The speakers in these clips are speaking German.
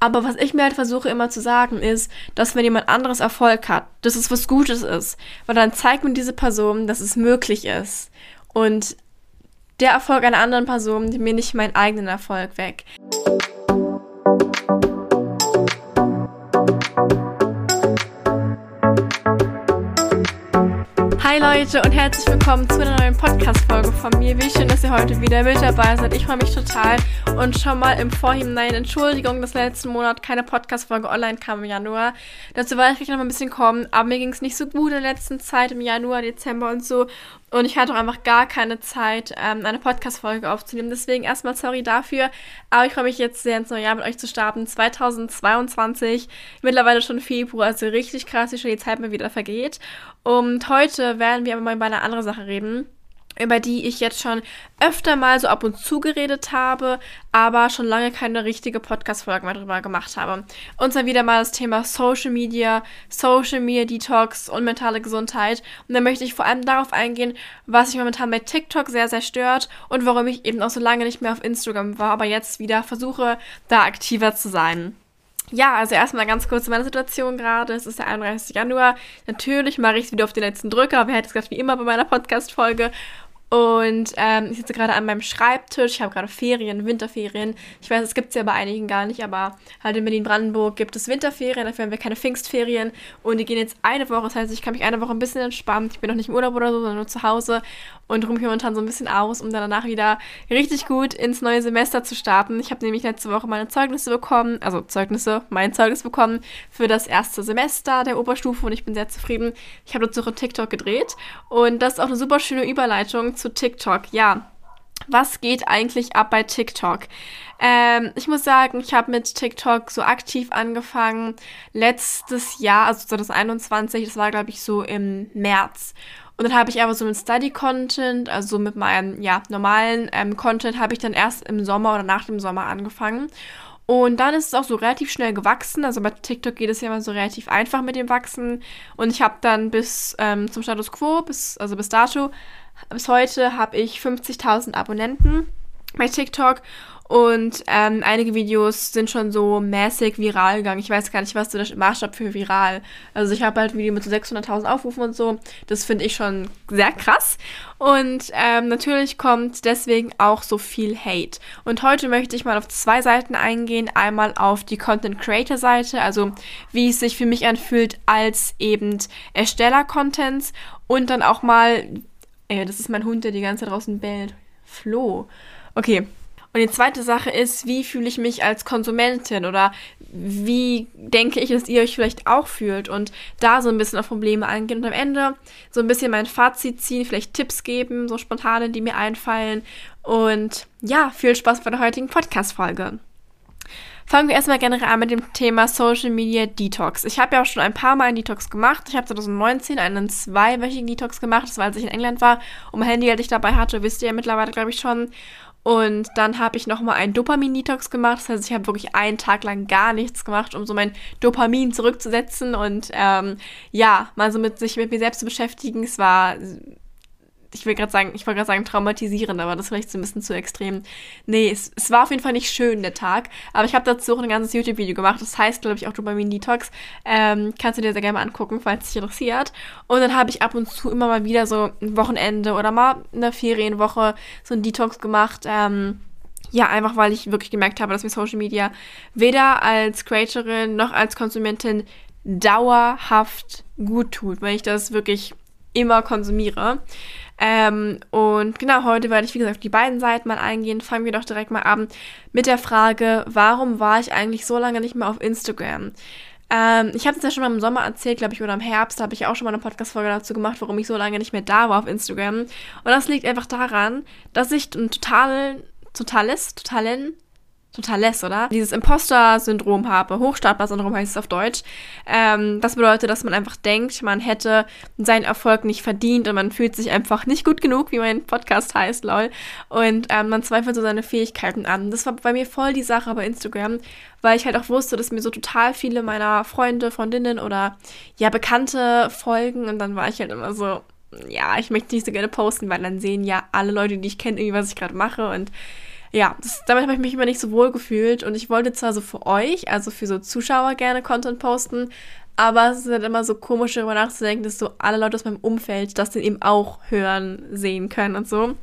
Aber was ich mir halt versuche immer zu sagen ist, dass wenn jemand anderes Erfolg hat, dass es was Gutes ist. Weil dann zeigt mir diese Person, dass es möglich ist. Und der Erfolg einer anderen Person nimmt mir nicht meinen eigenen Erfolg weg. Hi Leute und herzlich willkommen zu einer neuen Podcast-Folge von mir. Wie schön, dass ihr heute wieder mit dabei seid. Ich freue mich total und schon mal im Vorhinein Entschuldigung, dass letzten Monat keine Podcast-Folge online kam im Januar. Dazu werde ich gleich noch mal ein bisschen kommen, aber mir ging es nicht so gut in der letzten Zeit, im Januar, Dezember und so. Und ich hatte auch einfach gar keine Zeit, ähm, eine Podcast-Folge aufzunehmen. Deswegen erstmal sorry dafür. Aber ich freue mich jetzt sehr ins neue Jahr mit euch zu starten. 2022, mittlerweile schon Februar, also richtig krass, wie schon die Zeit mal wieder vergeht. Und heute werden wir aber mal über eine andere Sache reden über die ich jetzt schon öfter mal so ab und zu geredet habe, aber schon lange keine richtige Podcast-Folge mehr drüber gemacht habe. Und zwar wieder mal das Thema Social Media, Social Media Detox und mentale Gesundheit. Und da möchte ich vor allem darauf eingehen, was mich momentan bei TikTok sehr, sehr stört und warum ich eben auch so lange nicht mehr auf Instagram war, aber jetzt wieder versuche, da aktiver zu sein. Ja, also erstmal ganz kurz meine Situation gerade. Es ist der 31. Januar. Natürlich mache ich es wieder auf den letzten Drücker. Wer hätte es gesagt, wie immer bei meiner Podcast-Folge. Und ähm, ich sitze gerade an meinem Schreibtisch. Ich habe gerade Ferien, Winterferien. Ich weiß, es gibt es ja bei einigen gar nicht, aber halt in Berlin-Brandenburg gibt es Winterferien. Dafür haben wir keine Pfingstferien. Und die gehen jetzt eine Woche. Das heißt, ich kann mich eine Woche ein bisschen entspannen. Ich bin noch nicht im Urlaub oder so, sondern nur zu Hause und ruhe mich momentan so ein bisschen aus, um dann danach wieder richtig gut ins neue Semester zu starten. Ich habe nämlich letzte Woche meine Zeugnisse bekommen, also Zeugnisse, mein Zeugnis bekommen für das erste Semester der Oberstufe und ich bin sehr zufrieden. Ich habe dazu TikTok gedreht und das ist auch eine super schöne Überleitung zu TikTok. Ja, was geht eigentlich ab bei TikTok? Ähm, ich muss sagen, ich habe mit TikTok so aktiv angefangen letztes Jahr, also 2021, das war glaube ich so im März. Und dann habe ich aber so mit Study-Content, also mit meinem ja, normalen ähm, Content, habe ich dann erst im Sommer oder nach dem Sommer angefangen. Und dann ist es auch so relativ schnell gewachsen. Also bei TikTok geht es ja immer so relativ einfach mit dem Wachsen. Und ich habe dann bis ähm, zum Status Quo, bis, also bis dato, bis heute habe ich 50.000 Abonnenten bei TikTok und ähm, einige Videos sind schon so mäßig viral gegangen. Ich weiß gar nicht, was so der Maßstab für viral. Also ich habe halt ein Video mit so 600.000 Aufrufen und so. Das finde ich schon sehr krass. Und ähm, natürlich kommt deswegen auch so viel Hate. Und heute möchte ich mal auf zwei Seiten eingehen. Einmal auf die Content Creator Seite, also wie es sich für mich anfühlt als eben Ersteller Contents. Und dann auch mal, ey, das ist mein Hund, der die ganze Zeit draußen bellt. Flo. Okay, und die zweite Sache ist, wie fühle ich mich als Konsumentin oder wie denke ich, dass ihr euch vielleicht auch fühlt und da so ein bisschen auf Probleme eingehen und am Ende so ein bisschen mein Fazit ziehen, vielleicht Tipps geben, so spontane, die mir einfallen. Und ja, viel Spaß bei der heutigen Podcast-Folge. Fangen wir erstmal generell an mit dem Thema Social Media Detox. Ich habe ja auch schon ein paar Mal einen Detox gemacht. Ich habe 2019 einen zweiwöchigen Detox gemacht. Das war, als ich in England war und mein Handy halt ich dabei hatte, wisst ihr ja mittlerweile, glaube ich, schon. Und dann habe ich nochmal einen Dopamin-Detox gemacht. Das heißt, ich habe wirklich einen Tag lang gar nichts gemacht, um so mein Dopamin zurückzusetzen und ähm, ja, mal so mit sich mit mir selbst zu beschäftigen. Es war ich will gerade sagen, ich wollte gerade sagen traumatisierend, aber das ist vielleicht so ein bisschen zu extrem. Nee, es, es war auf jeden Fall nicht schön, der Tag. Aber ich habe dazu auch ein ganzes YouTube-Video gemacht. Das heißt, glaube ich, auch Dopamin Detox. Ähm, kannst du dir sehr gerne mal angucken, falls dich interessiert. Und dann habe ich ab und zu immer mal wieder so ein Wochenende oder mal eine Ferienwoche so ein Detox gemacht. Ähm, ja, einfach weil ich wirklich gemerkt habe, dass mir Social Media weder als Creatorin noch als Konsumentin dauerhaft gut tut, weil ich das wirklich immer konsumiere. Ähm, und genau, heute werde ich, wie gesagt, auf die beiden Seiten mal eingehen. Fangen wir doch direkt mal an mit der Frage, warum war ich eigentlich so lange nicht mehr auf Instagram? Ähm, ich habe es ja schon mal im Sommer erzählt, glaube ich, oder im Herbst, da habe ich auch schon mal eine Podcast-Folge dazu gemacht, warum ich so lange nicht mehr da war auf Instagram. Und das liegt einfach daran, dass ich ein total, totales, totalen Totales, oder? Dieses Imposter-Syndrom habe, Hochstapler-Syndrom heißt es auf Deutsch. Ähm, das bedeutet, dass man einfach denkt, man hätte seinen Erfolg nicht verdient und man fühlt sich einfach nicht gut genug, wie mein Podcast heißt, lol. Und ähm, man zweifelt so seine Fähigkeiten an. Das war bei mir voll die Sache bei Instagram, weil ich halt auch wusste, dass mir so total viele meiner Freunde, Freundinnen oder ja, Bekannte folgen und dann war ich halt immer so, ja, ich möchte nicht so gerne posten, weil dann sehen ja alle Leute, die ich kenne, irgendwie, was ich gerade mache und ja, das, damit habe ich mich immer nicht so wohl gefühlt und ich wollte zwar so für euch, also für so Zuschauer gerne Content posten, aber es ist halt immer so komisch, darüber nachzudenken, dass so alle Leute aus meinem Umfeld das dann eben auch hören, sehen können und so.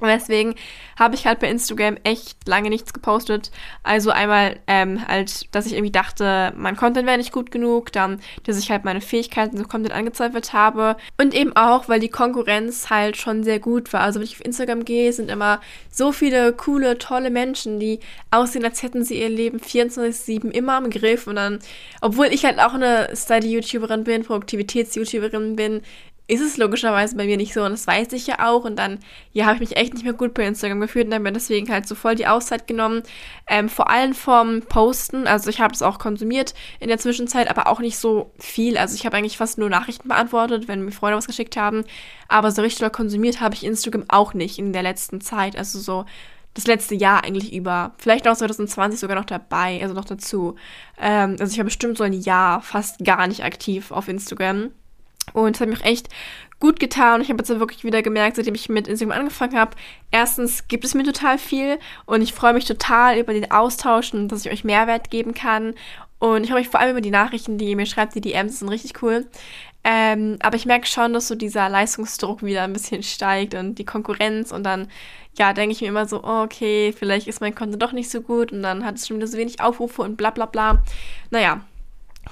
Und deswegen habe ich halt bei Instagram echt lange nichts gepostet. Also einmal ähm, halt, dass ich irgendwie dachte, mein Content wäre nicht gut genug, dann, dass ich halt meine Fähigkeiten so Content angezweifelt habe und eben auch, weil die Konkurrenz halt schon sehr gut war. Also wenn ich auf Instagram gehe, sind immer so viele coole, tolle Menschen, die aussehen, als hätten sie ihr Leben 24-7 immer im Griff und dann, obwohl ich halt auch eine Study-YouTuberin bin, Produktivitäts-YouTuberin bin, ist es logischerweise bei mir nicht so und das weiß ich ja auch und dann, ja, habe ich mich echt nicht mehr gut bei Instagram gefühlt und habe mir deswegen halt so voll die Auszeit genommen, ähm, vor allem vom Posten, also ich habe es auch konsumiert in der Zwischenzeit, aber auch nicht so viel, also ich habe eigentlich fast nur Nachrichten beantwortet, wenn mir Freunde was geschickt haben, aber so richtig konsumiert habe ich Instagram auch nicht in der letzten Zeit, also so das letzte Jahr eigentlich über. Vielleicht auch 2020 sogar noch dabei, also noch dazu. Ähm, also ich war bestimmt so ein Jahr fast gar nicht aktiv auf Instagram. Und es hat mir auch echt gut getan. Ich habe jetzt wirklich wieder gemerkt, seitdem ich mit Instagram angefangen habe, erstens gibt es mir total viel und ich freue mich total über den Austausch und dass ich euch Mehrwert geben kann. Und ich freue mich vor allem über die Nachrichten, die ihr mir schreibt, die DMs sind richtig cool. Ähm, aber ich merke schon, dass so dieser Leistungsdruck wieder ein bisschen steigt und die Konkurrenz und dann, ja, denke ich mir immer so, oh, okay, vielleicht ist mein Konto doch nicht so gut und dann hat es schon wieder so wenig Aufrufe und bla bla bla. Naja,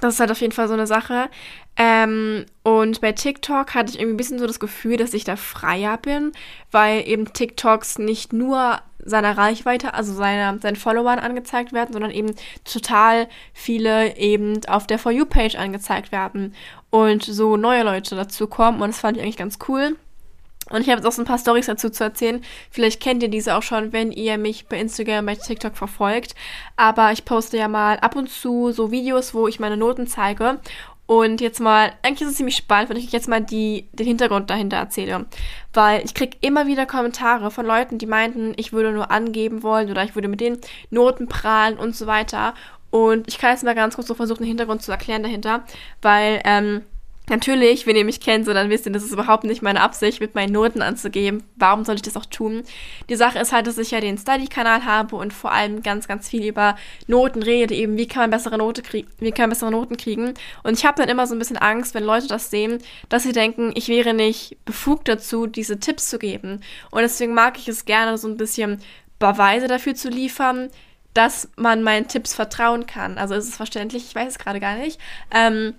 das ist halt auf jeden Fall so eine Sache. Ähm, und bei TikTok hatte ich irgendwie ein bisschen so das Gefühl, dass ich da freier bin, weil eben TikToks nicht nur seiner Reichweite, also seiner, seinen Followern angezeigt werden, sondern eben total viele eben auf der For You-Page angezeigt werden und so neue Leute dazu kommen. Und das fand ich eigentlich ganz cool. Und ich habe jetzt auch so ein paar Stories dazu zu erzählen. Vielleicht kennt ihr diese auch schon, wenn ihr mich bei Instagram, bei TikTok verfolgt. Aber ich poste ja mal ab und zu so Videos, wo ich meine Noten zeige. Und jetzt mal, eigentlich ist es ziemlich spannend, wenn ich jetzt mal die, den Hintergrund dahinter erzähle. Weil ich kriege immer wieder Kommentare von Leuten, die meinten, ich würde nur angeben wollen oder ich würde mit den Noten prahlen und so weiter. Und ich kann jetzt mal ganz kurz so versuchen, den Hintergrund zu erklären dahinter. Weil, ähm, Natürlich, wenn ihr mich kennt, so dann wisst ihr, das ist überhaupt nicht meine Absicht, mit meinen Noten anzugeben. Warum soll ich das auch tun? Die Sache ist halt, dass ich ja den Study-Kanal habe und vor allem ganz, ganz viel über Noten rede, eben wie kann man bessere Note kriegen, wie kann man bessere Noten kriegen. Und ich habe dann immer so ein bisschen Angst, wenn Leute das sehen, dass sie denken, ich wäre nicht befugt dazu, diese Tipps zu geben. Und deswegen mag ich es gerne, so ein bisschen Beweise dafür zu liefern, dass man meinen Tipps vertrauen kann. Also ist es verständlich, ich weiß es gerade gar nicht. Ähm,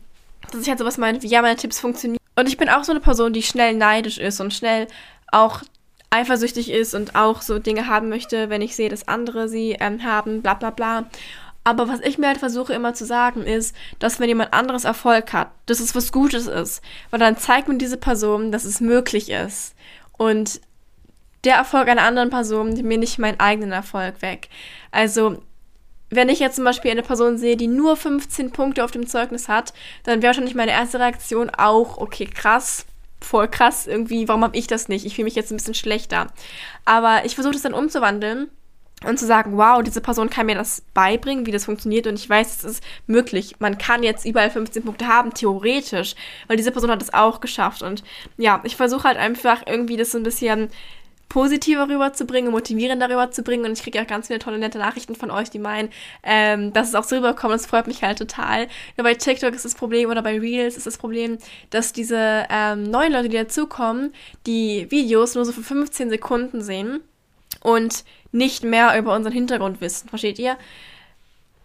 dass ich halt sowas meine, wie ja, meine Tipps funktionieren. Und ich bin auch so eine Person, die schnell neidisch ist und schnell auch eifersüchtig ist und auch so Dinge haben möchte, wenn ich sehe, dass andere sie ähm, haben, bla bla bla. Aber was ich mir halt versuche immer zu sagen, ist, dass wenn jemand anderes Erfolg hat, dass es was Gutes ist. Weil dann zeigt mir diese Person, dass es möglich ist. Und der Erfolg einer anderen Person nimmt mir nicht meinen eigenen Erfolg weg. Also wenn ich jetzt zum Beispiel eine Person sehe, die nur 15 Punkte auf dem Zeugnis hat, dann wäre wahrscheinlich meine erste Reaktion auch, okay, krass, voll krass, irgendwie, warum habe ich das nicht? Ich fühle mich jetzt ein bisschen schlechter. Aber ich versuche das dann umzuwandeln und zu sagen, wow, diese Person kann mir das beibringen, wie das funktioniert und ich weiß, es ist möglich. Man kann jetzt überall 15 Punkte haben, theoretisch, weil diese Person hat es auch geschafft und ja, ich versuche halt einfach irgendwie das so ein bisschen positiver rüberzubringen, motivierender rüberzubringen. Und ich kriege auch ganz viele tolle, nette Nachrichten von euch, die meinen, ähm, dass es auch so rüberkommt. Das freut mich halt total. Nur bei TikTok ist das Problem oder bei Reels ist das Problem, dass diese ähm, neuen Leute, die dazukommen, die Videos nur so für 15 Sekunden sehen und nicht mehr über unseren Hintergrund wissen. Versteht ihr?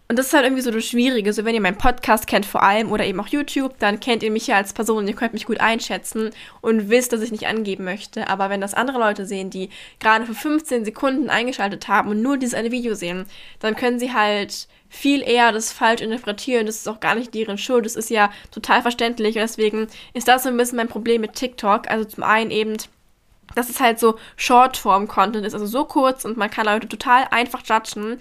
Und das ist halt irgendwie so das Schwierige. So, wenn ihr meinen Podcast kennt vor allem oder eben auch YouTube, dann kennt ihr mich ja als Person. Ihr könnt mich gut einschätzen und wisst, dass ich nicht angeben möchte. Aber wenn das andere Leute sehen, die gerade für 15 Sekunden eingeschaltet haben und nur dieses eine Video sehen, dann können sie halt viel eher das falsch interpretieren. Das ist auch gar nicht deren Schuld. Das ist ja total verständlich. Und deswegen ist das so ein bisschen mein Problem mit TikTok. Also zum einen eben dass es halt so Shortform-Content ist, also so kurz und man kann Leute total einfach judgen.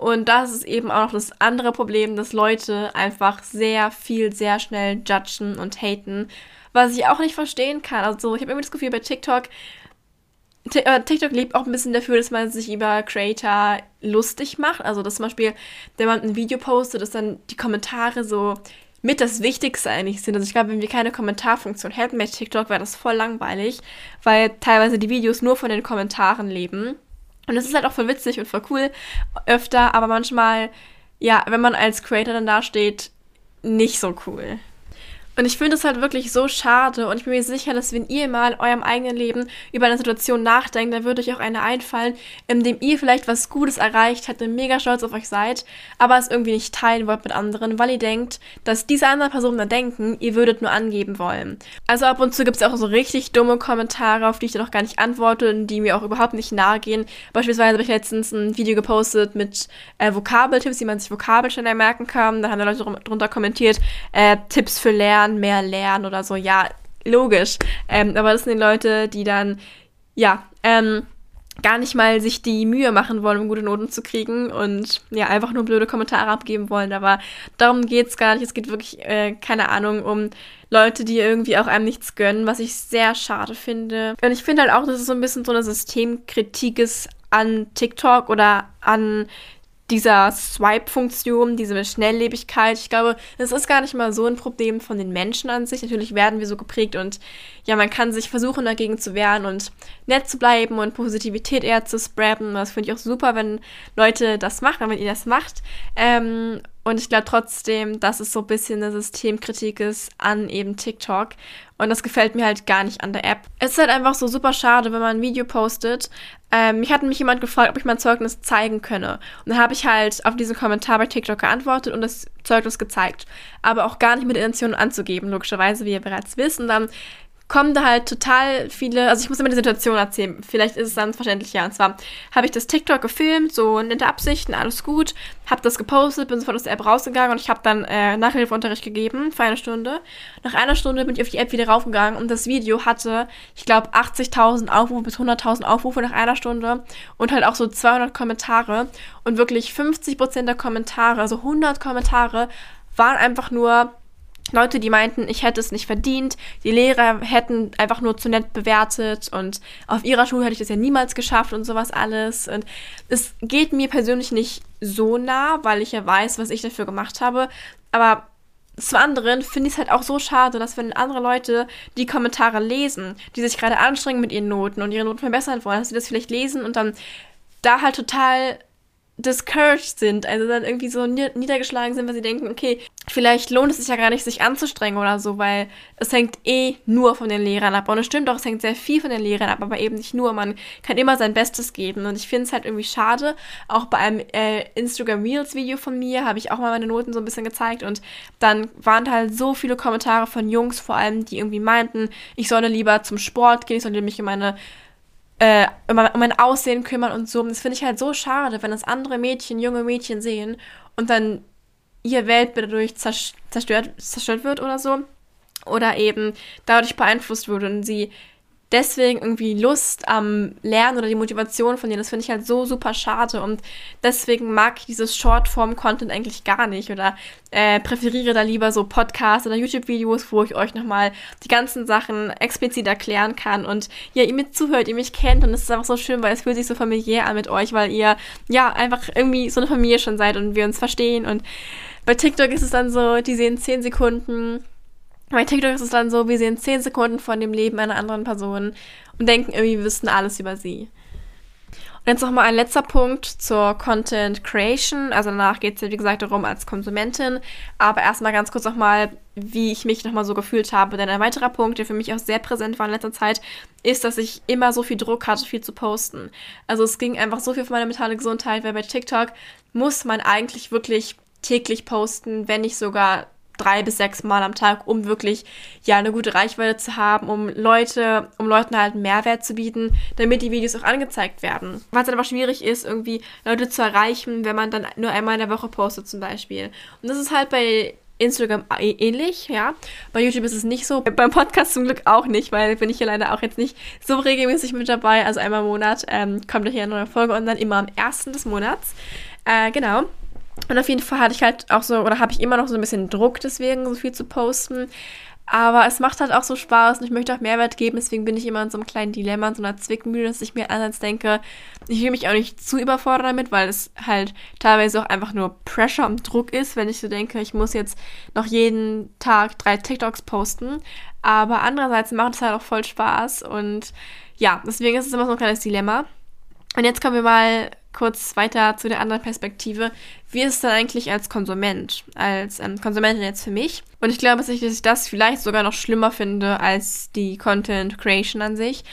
Und das ist eben auch noch das andere Problem, dass Leute einfach sehr viel, sehr schnell judgen und haten, was ich auch nicht verstehen kann. Also ich habe immer das Gefühl bei TikTok, äh, TikTok lebt auch ein bisschen dafür, dass man sich über Creator lustig macht. Also dass zum Beispiel, wenn man ein Video postet, dass dann die Kommentare so mit das Wichtigste eigentlich sind. Also ich glaube, wenn wir keine Kommentarfunktion hätten bei TikTok, wäre das voll langweilig, weil teilweise die Videos nur von den Kommentaren leben. Und es ist halt auch voll witzig und voll cool öfter, aber manchmal, ja, wenn man als Creator dann dasteht, nicht so cool. Und ich finde es halt wirklich so schade und ich bin mir sicher, dass wenn ihr mal in eurem eigenen Leben über eine Situation nachdenkt, dann würde euch auch eine einfallen, in dem ihr vielleicht was Gutes erreicht habt und mega stolz auf euch seid, aber es irgendwie nicht teilen wollt mit anderen, weil ihr denkt, dass diese anderen Personen dann denken, ihr würdet nur angeben wollen. Also ab und zu gibt es auch so richtig dumme Kommentare, auf die ich dann auch gar nicht antworte und die mir auch überhaupt nicht nahe gehen. Beispielsweise habe ich letztens ein Video gepostet mit äh, Vokabeltipps, wie man sich Vokabel schneller merken kann. Da haben Leute drunter kommentiert, äh, Tipps für Lernen lernen, mehr lernen oder so. Ja, logisch. Ähm, aber das sind die Leute, die dann, ja, ähm, gar nicht mal sich die Mühe machen wollen, um gute Noten zu kriegen und ja, einfach nur blöde Kommentare abgeben wollen. Aber darum geht's gar nicht. Es geht wirklich, äh, keine Ahnung, um Leute, die irgendwie auch einem nichts gönnen, was ich sehr schade finde. Und ich finde halt auch, dass es so ein bisschen so eine Systemkritik ist an TikTok oder an dieser Swipe-Funktion, diese Schnelllebigkeit. Ich glaube, das ist gar nicht mal so ein Problem von den Menschen an sich. Natürlich werden wir so geprägt und ja, man kann sich versuchen, dagegen zu wehren und nett zu bleiben und Positivität eher zu spreaden. Das finde ich auch super, wenn Leute das machen, wenn ihr das macht. Ähm, und ich glaube trotzdem, dass es so ein bisschen eine Systemkritik ist an eben TikTok. Und das gefällt mir halt gar nicht an der App. Es ist halt einfach so super schade, wenn man ein Video postet. Ähm, mich hat mich jemand gefragt, ob ich mein Zeugnis zeigen könne. Und dann habe ich halt auf diesen Kommentar bei TikTok geantwortet und das Zeugnis gezeigt. Aber auch gar nicht mit Intention anzugeben, logischerweise, wie ihr bereits wisst. Und dann kommen da halt total viele, also ich muss immer die Situation erzählen, vielleicht ist es dann verständlicher. Und zwar habe ich das TikTok gefilmt, so nette Absichten, alles gut, habe das gepostet, bin sofort aus der App rausgegangen und ich habe dann äh, Nachhilfeunterricht gegeben für eine Stunde. Nach einer Stunde bin ich auf die App wieder raufgegangen und das Video hatte, ich glaube, 80.000 Aufrufe bis 100.000 Aufrufe nach einer Stunde und halt auch so 200 Kommentare und wirklich 50% der Kommentare, also 100 Kommentare, waren einfach nur Leute, die meinten, ich hätte es nicht verdient, die Lehrer hätten einfach nur zu nett bewertet und auf ihrer Schule hätte ich das ja niemals geschafft und sowas alles. Und es geht mir persönlich nicht so nah, weil ich ja weiß, was ich dafür gemacht habe. Aber zu anderen finde ich es halt auch so schade, dass wenn andere Leute die Kommentare lesen, die sich gerade anstrengen mit ihren Noten und ihre Noten verbessern wollen, dass sie das vielleicht lesen und dann da halt total discouraged sind, also dann irgendwie so niedergeschlagen sind, weil sie denken, okay, vielleicht lohnt es sich ja gar nicht, sich anzustrengen oder so, weil es hängt eh nur von den Lehrern ab. Und es stimmt auch, es hängt sehr viel von den Lehrern ab, aber eben nicht nur. Man kann immer sein Bestes geben. Und ich finde es halt irgendwie schade. Auch bei einem äh, Instagram Reels Video von mir habe ich auch mal meine Noten so ein bisschen gezeigt und dann waren halt so viele Kommentare von Jungs vor allem, die irgendwie meinten, ich solle lieber zum Sport gehen, ich sollte mich um meine äh, um, um mein Aussehen kümmern und so. Und das finde ich halt so schade, wenn das andere Mädchen, junge Mädchen sehen und dann ihr Weltbild dadurch zerstört, zerstört wird oder so. Oder eben dadurch beeinflusst wird und sie deswegen irgendwie Lust am Lernen oder die Motivation von denen, das finde ich halt so super schade und deswegen mag ich dieses Shortform-Content eigentlich gar nicht oder äh, präferiere da lieber so Podcasts oder YouTube-Videos, wo ich euch nochmal die ganzen Sachen explizit erklären kann und ja, ihr mir zuhört, ihr mich kennt und es ist einfach so schön, weil es fühlt sich so familiär an mit euch, weil ihr ja einfach irgendwie so eine Familie schon seid und wir uns verstehen und bei TikTok ist es dann so, die sehen 10 Sekunden bei TikTok ist es dann so, wir sehen 10 Sekunden von dem Leben einer anderen Person und denken irgendwie, wir wüssten alles über sie. Und jetzt nochmal ein letzter Punkt zur Content Creation. Also danach geht es ja, wie gesagt, darum als Konsumentin. Aber erstmal ganz kurz nochmal, wie ich mich nochmal so gefühlt habe. Denn ein weiterer Punkt, der für mich auch sehr präsent war in letzter Zeit, ist, dass ich immer so viel Druck hatte, viel zu posten. Also es ging einfach so viel für meine mentale Gesundheit, weil bei TikTok muss man eigentlich wirklich täglich posten, wenn nicht sogar drei bis sechs Mal am Tag, um wirklich ja eine gute Reichweite zu haben, um Leute, um Leuten halt Mehrwert zu bieten, damit die Videos auch angezeigt werden. Was dann aber schwierig ist, irgendwie Leute zu erreichen, wenn man dann nur einmal in der Woche postet zum Beispiel. Und das ist halt bei Instagram ähnlich, ja. Bei YouTube ist es nicht so. Beim Podcast zum Glück auch nicht, weil bin ich ja leider auch jetzt nicht so regelmäßig mit dabei. Also einmal im Monat ähm, kommt hier eine neue Folge und dann immer am ersten des Monats. Äh, genau. Und auf jeden Fall hatte ich halt auch so, oder habe ich immer noch so ein bisschen Druck deswegen, so viel zu posten. Aber es macht halt auch so Spaß und ich möchte auch Mehrwert geben, deswegen bin ich immer in so einem kleinen Dilemma, in so einer Zwickmühle, dass ich mir einerseits denke, ich will mich auch nicht zu überfordern damit, weil es halt teilweise auch einfach nur Pressure und Druck ist, wenn ich so denke, ich muss jetzt noch jeden Tag drei TikToks posten. Aber andererseits macht es halt auch voll Spaß und ja, deswegen ist es immer so ein kleines Dilemma. Und jetzt kommen wir mal kurz weiter zu der anderen Perspektive. Wie ist es denn eigentlich als Konsument, als ähm, Konsumentin jetzt für mich? Und ich glaube, dass ich das vielleicht sogar noch schlimmer finde als die Content Creation an sich.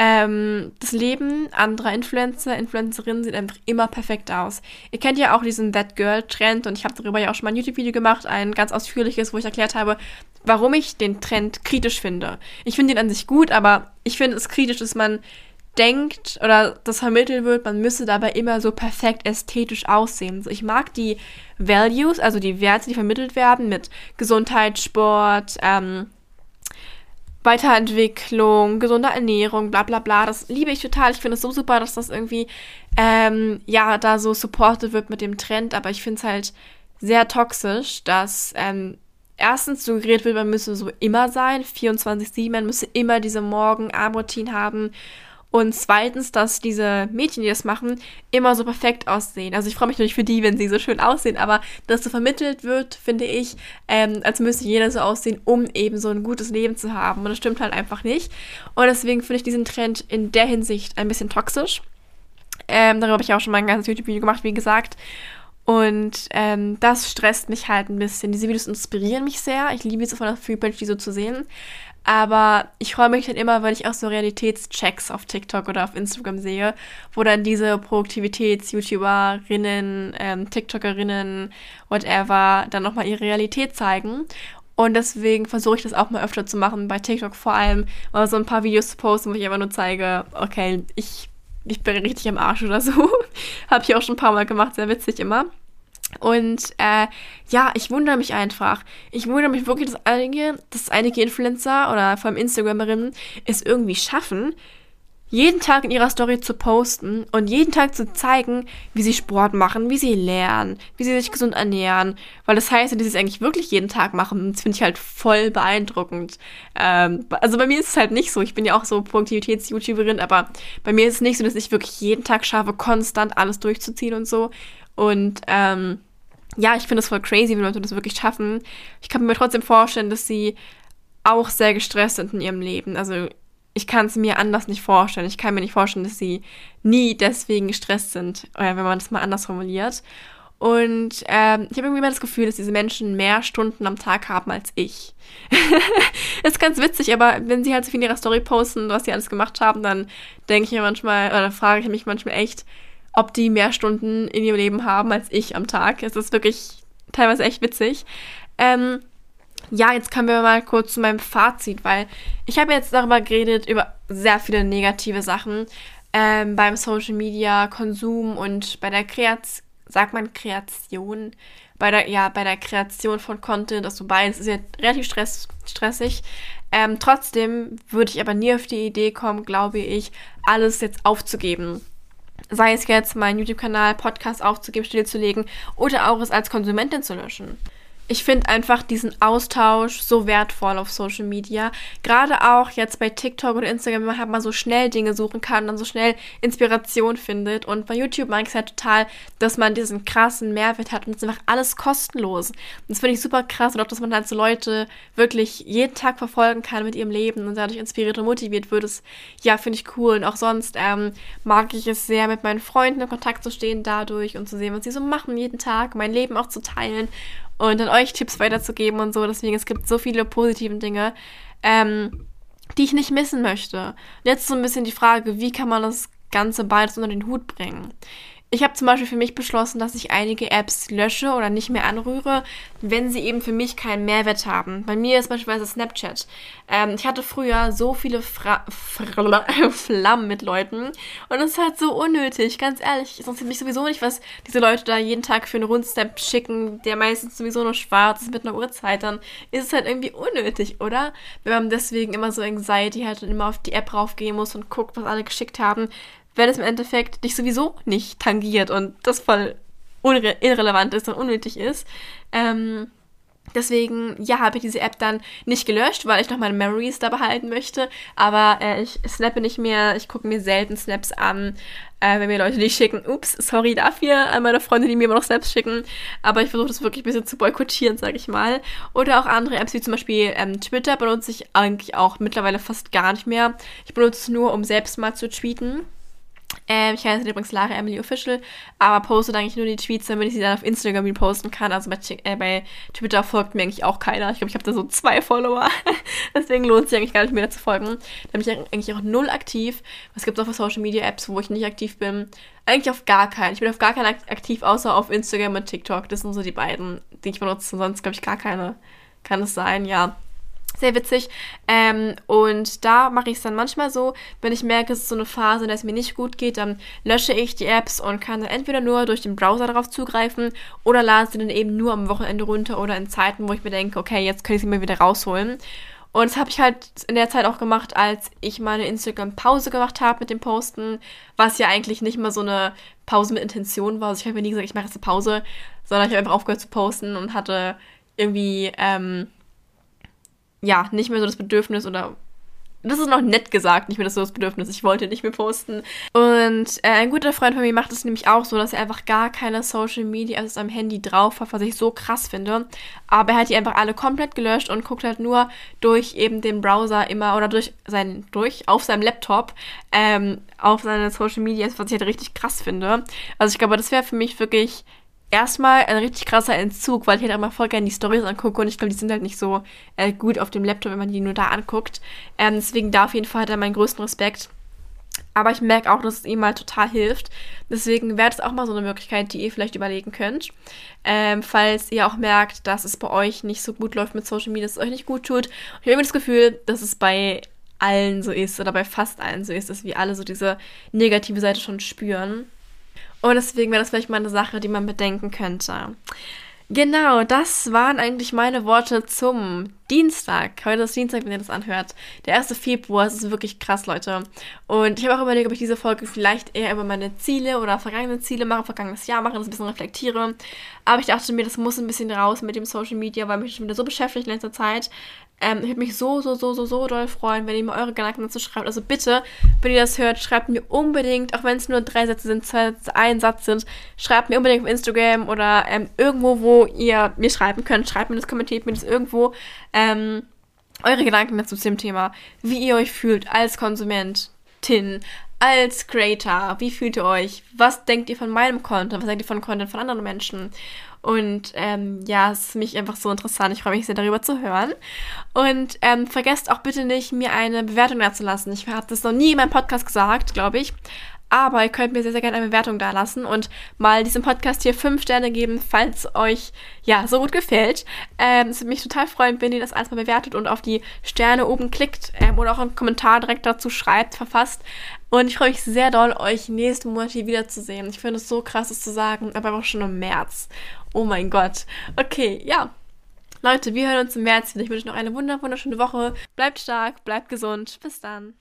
Ähm, das Leben anderer Influencer, Influencerinnen sieht einfach immer perfekt aus. Ihr kennt ja auch diesen That Girl Trend und ich habe darüber ja auch schon mal ein YouTube-Video gemacht, ein ganz ausführliches, wo ich erklärt habe, warum ich den Trend kritisch finde. Ich finde ihn an sich gut, aber ich finde es kritisch, dass man denkt oder das vermittelt wird, man müsse dabei immer so perfekt ästhetisch aussehen. ich mag die Values, also die Werte, die vermittelt werden mit Gesundheit, Sport, ähm, Weiterentwicklung, gesunde Ernährung, bla bla bla. Das liebe ich total. Ich finde es so super, dass das irgendwie ähm, ja da so supported wird mit dem Trend, aber ich finde es halt sehr toxisch, dass ähm, erstens suggeriert wird, man müsse so immer sein, 24-7, man müsse immer diese Morgen-Abendroutine haben und zweitens, dass diese Mädchen, die das machen, immer so perfekt aussehen. Also ich freue mich natürlich für die, wenn sie so schön aussehen, aber dass so vermittelt wird, finde ich, ähm, als müsste jeder so aussehen, um eben so ein gutes Leben zu haben. Und das stimmt halt einfach nicht. Und deswegen finde ich diesen Trend in der Hinsicht ein bisschen toxisch. Ähm, darüber habe ich auch schon mal ein ganzes YouTube-Video gemacht, wie gesagt. Und ähm, das stresst mich halt ein bisschen. Diese Videos inspirieren mich sehr. Ich liebe es von der Freepage, die so zu sehen. Aber ich freue mich dann immer, wenn ich auch so Realitätschecks auf TikTok oder auf Instagram sehe, wo dann diese Produktivitäts-YouTuberinnen, ähm, TikTokerinnen, whatever, dann nochmal ihre Realität zeigen. Und deswegen versuche ich das auch mal öfter zu machen, bei TikTok vor allem, mal so ein paar Videos zu posten, wo ich einfach nur zeige, okay, ich, ich bin richtig am Arsch oder so. Habe ich auch schon ein paar Mal gemacht, sehr witzig immer. Und äh, ja, ich wundere mich einfach. Ich wundere mich wirklich, dass einige, dass einige Influencer oder vor allem Instagramerinnen es irgendwie schaffen, jeden Tag in ihrer Story zu posten und jeden Tag zu zeigen, wie sie Sport machen, wie sie lernen, wie sie sich gesund ernähren. Weil das heißt, dass sie es eigentlich wirklich jeden Tag machen. Das finde ich halt voll beeindruckend. Ähm, also bei mir ist es halt nicht so. Ich bin ja auch so Produktivitäts-YouTuberin, aber bei mir ist es nicht so, dass ich wirklich jeden Tag schaffe, konstant alles durchzuziehen und so. Und ähm, ja, ich finde es voll crazy, wenn Leute das wirklich schaffen. Ich kann mir trotzdem vorstellen, dass sie auch sehr gestresst sind in ihrem Leben. Also ich kann es mir anders nicht vorstellen. Ich kann mir nicht vorstellen, dass sie nie deswegen gestresst sind, oder wenn man das mal anders formuliert. Und ähm, ich habe irgendwie immer das Gefühl, dass diese Menschen mehr Stunden am Tag haben als ich. ist ganz witzig, aber wenn sie halt so viel in ihrer Story posten, was sie alles gemacht haben, dann denke ich mir manchmal, oder frage ich mich manchmal echt, ob die mehr Stunden in ihrem Leben haben als ich am Tag. Es ist wirklich teilweise echt witzig. Ähm, ja, jetzt kommen wir mal kurz zu meinem Fazit, weil ich habe jetzt darüber geredet, über sehr viele negative Sachen ähm, beim Social Media Konsum und bei der Kreation, sagt man Kreation, bei der, ja, bei der Kreation von Content, das so beides ist ja relativ stress, stressig. Ähm, trotzdem würde ich aber nie auf die Idee kommen, glaube ich, alles jetzt aufzugeben sei es jetzt meinen YouTube-Kanal, Podcast aufzugeben, stillzulegen oder auch es als Konsumentin zu löschen ich finde einfach diesen Austausch so wertvoll auf Social Media. Gerade auch jetzt bei TikTok oder Instagram, wenn man halt mal so schnell Dinge suchen kann, dann so schnell Inspiration findet. Und bei YouTube mag ich es halt total, dass man diesen krassen Mehrwert hat und es ist einfach alles kostenlos. Und das finde ich super krass und auch, dass man halt so Leute wirklich jeden Tag verfolgen kann mit ihrem Leben und dadurch inspiriert und motiviert wird. Das, ja, finde ich cool. Und auch sonst ähm, mag ich es sehr, mit meinen Freunden in Kontakt zu stehen dadurch und zu sehen, was sie so machen jeden Tag, mein Leben auch zu teilen und dann euch Tipps weiterzugeben und so. Deswegen, es gibt so viele positive Dinge, ähm, die ich nicht missen möchte. Und jetzt so ein bisschen die Frage, wie kann man das Ganze beides unter den Hut bringen? Ich habe zum Beispiel für mich beschlossen, dass ich einige Apps lösche oder nicht mehr anrühre, wenn sie eben für mich keinen Mehrwert haben. Bei mir ist beispielsweise Snapchat. Ähm, ich hatte früher so viele Fra Fra Flammen mit Leuten und es ist halt so unnötig, ganz ehrlich. Es interessiert mich sowieso nicht, was diese Leute da jeden Tag für einen Rundsnap schicken, der meistens sowieso nur schwarz ist mit einer Uhrzeit. Dann ist es halt irgendwie unnötig, oder? Wenn man deswegen immer so Anxiety hat und immer auf die App raufgehen muss und guckt, was alle geschickt haben wenn es im Endeffekt dich sowieso nicht tangiert und das voll irrelevant ist und unnötig ist. Ähm, deswegen, ja, habe ich diese App dann nicht gelöscht, weil ich noch meine Memories da behalten möchte. Aber äh, ich snappe nicht mehr, ich gucke mir selten Snaps an, äh, wenn mir Leute die schicken. Ups, sorry dafür an meine Freunde, die mir immer noch Snaps schicken. Aber ich versuche das wirklich ein bisschen zu boykottieren, sage ich mal. Oder auch andere Apps, wie zum Beispiel ähm, Twitter, benutze ich eigentlich auch mittlerweile fast gar nicht mehr. Ich benutze es nur, um selbst mal zu tweeten Ähm, ich heiße übrigens Lara Emily Official, aber poste eigentlich nur die Tweets, damit ich sie dann auf Instagram reposten kann. Also bei, äh, bei Twitter folgt mir eigentlich auch keiner. Ich glaube, ich habe da so zwei Follower. Deswegen lohnt es sich eigentlich gar nicht mehr zu folgen. Da bin ich eigentlich auch null aktiv. Was gibt es auch für Social Media Apps, wo ich nicht aktiv bin? Eigentlich auf gar keinen. Ich bin auf gar keinen aktiv, außer auf Instagram und TikTok. Das sind so die beiden, die ich benutze. Sonst glaube ich gar keine. Kann es sein, ja sehr witzig. Ähm, und da mache ich es dann manchmal so, wenn ich merke, es ist so eine Phase, in der es mir nicht gut geht, dann lösche ich die Apps und kann dann entweder nur durch den Browser darauf zugreifen oder lade sie dann eben nur am Wochenende runter oder in Zeiten, wo ich mir denke, okay, jetzt kann ich sie mir wieder rausholen. Und das habe ich halt in der Zeit auch gemacht, als ich meine Instagram-Pause gemacht habe mit dem Posten, was ja eigentlich nicht mal so eine Pause mit Intention war. Also ich habe mir nie gesagt, ich mache jetzt eine Pause, sondern ich habe einfach aufgehört zu posten und hatte irgendwie ähm, ja, nicht mehr so das Bedürfnis oder das ist noch nett gesagt, nicht mehr so das Bedürfnis. Ich wollte nicht mehr posten. Und äh, ein guter Freund von mir macht es nämlich auch so, dass er einfach gar keine Social Media auf seinem Handy drauf hat, was ich so krass finde. Aber er hat die einfach alle komplett gelöscht und guckt halt nur durch eben den Browser immer oder durch sein, durch, auf seinem Laptop, ähm, auf seine Social Media, was ich halt richtig krass finde. Also ich glaube, das wäre für mich wirklich erstmal ein richtig krasser Entzug, weil ich halt immer voll gerne die Stories angucke und ich glaube, die sind halt nicht so äh, gut auf dem Laptop, wenn man die nur da anguckt. Ähm, deswegen da auf jeden Fall hat er meinen größten Respekt. Aber ich merke auch, dass es ihm mal total hilft. Deswegen wäre das auch mal so eine Möglichkeit, die ihr vielleicht überlegen könnt. Ähm, falls ihr auch merkt, dass es bei euch nicht so gut läuft mit Social Media, dass es euch nicht gut tut. Ich habe immer das Gefühl, dass es bei allen so ist oder bei fast allen so ist, dass wir alle so diese negative Seite schon spüren. Und deswegen wäre das vielleicht mal eine Sache, die man bedenken könnte. Genau, das waren eigentlich meine Worte zum Dienstag. Heute ist Dienstag, wenn ihr das anhört. Der 1. Februar, es ist wirklich krass, Leute. Und ich habe auch überlegt, ob ich diese Folge vielleicht eher über meine Ziele oder vergangene Ziele mache, vergangenes Jahr mache, das ein bisschen reflektiere. Aber ich dachte mir, das muss ein bisschen raus mit dem Social Media, weil mich schon wieder so beschäftigt in letzter Zeit. Ähm, ich würde mich so, so, so, so, so doll freuen, wenn ihr mir eure Gedanken dazu schreibt. Also bitte, wenn ihr das hört, schreibt mir unbedingt, auch wenn es nur drei Sätze sind, zwei, ein Satz sind, schreibt mir unbedingt auf Instagram oder ähm, irgendwo, wo ihr mir schreiben könnt. Schreibt mir das, kommentiert mir das irgendwo. Ähm, eure Gedanken dazu zu dem Thema. Wie ihr euch fühlt als Konsumentin, als Creator. Wie fühlt ihr euch? Was denkt ihr von meinem Content? Was denkt ihr von Content von anderen Menschen? Und ähm, ja, es ist für mich einfach so interessant. Ich freue mich sehr darüber zu hören. Und ähm, vergesst auch bitte nicht, mir eine Bewertung da zu lassen. Ich habe das noch nie in meinem Podcast gesagt, glaube ich. Aber ihr könnt mir sehr, sehr gerne eine Bewertung da lassen und mal diesem Podcast hier fünf Sterne geben, falls euch ja so gut gefällt. Ähm, es würde mich total freuen, wenn ihr das alles mal bewertet und auf die Sterne oben klickt ähm, oder auch einen Kommentar direkt dazu schreibt, verfasst. Und ich freue mich sehr doll, euch nächsten Monat hier wiederzusehen. Ich finde es so krass, das zu sagen, aber auch schon im März. Oh mein Gott. Okay, ja. Leute, wir hören uns im März wieder. Ich wünsche euch noch eine wunderschöne Woche. Bleibt stark, bleibt gesund. Bis dann.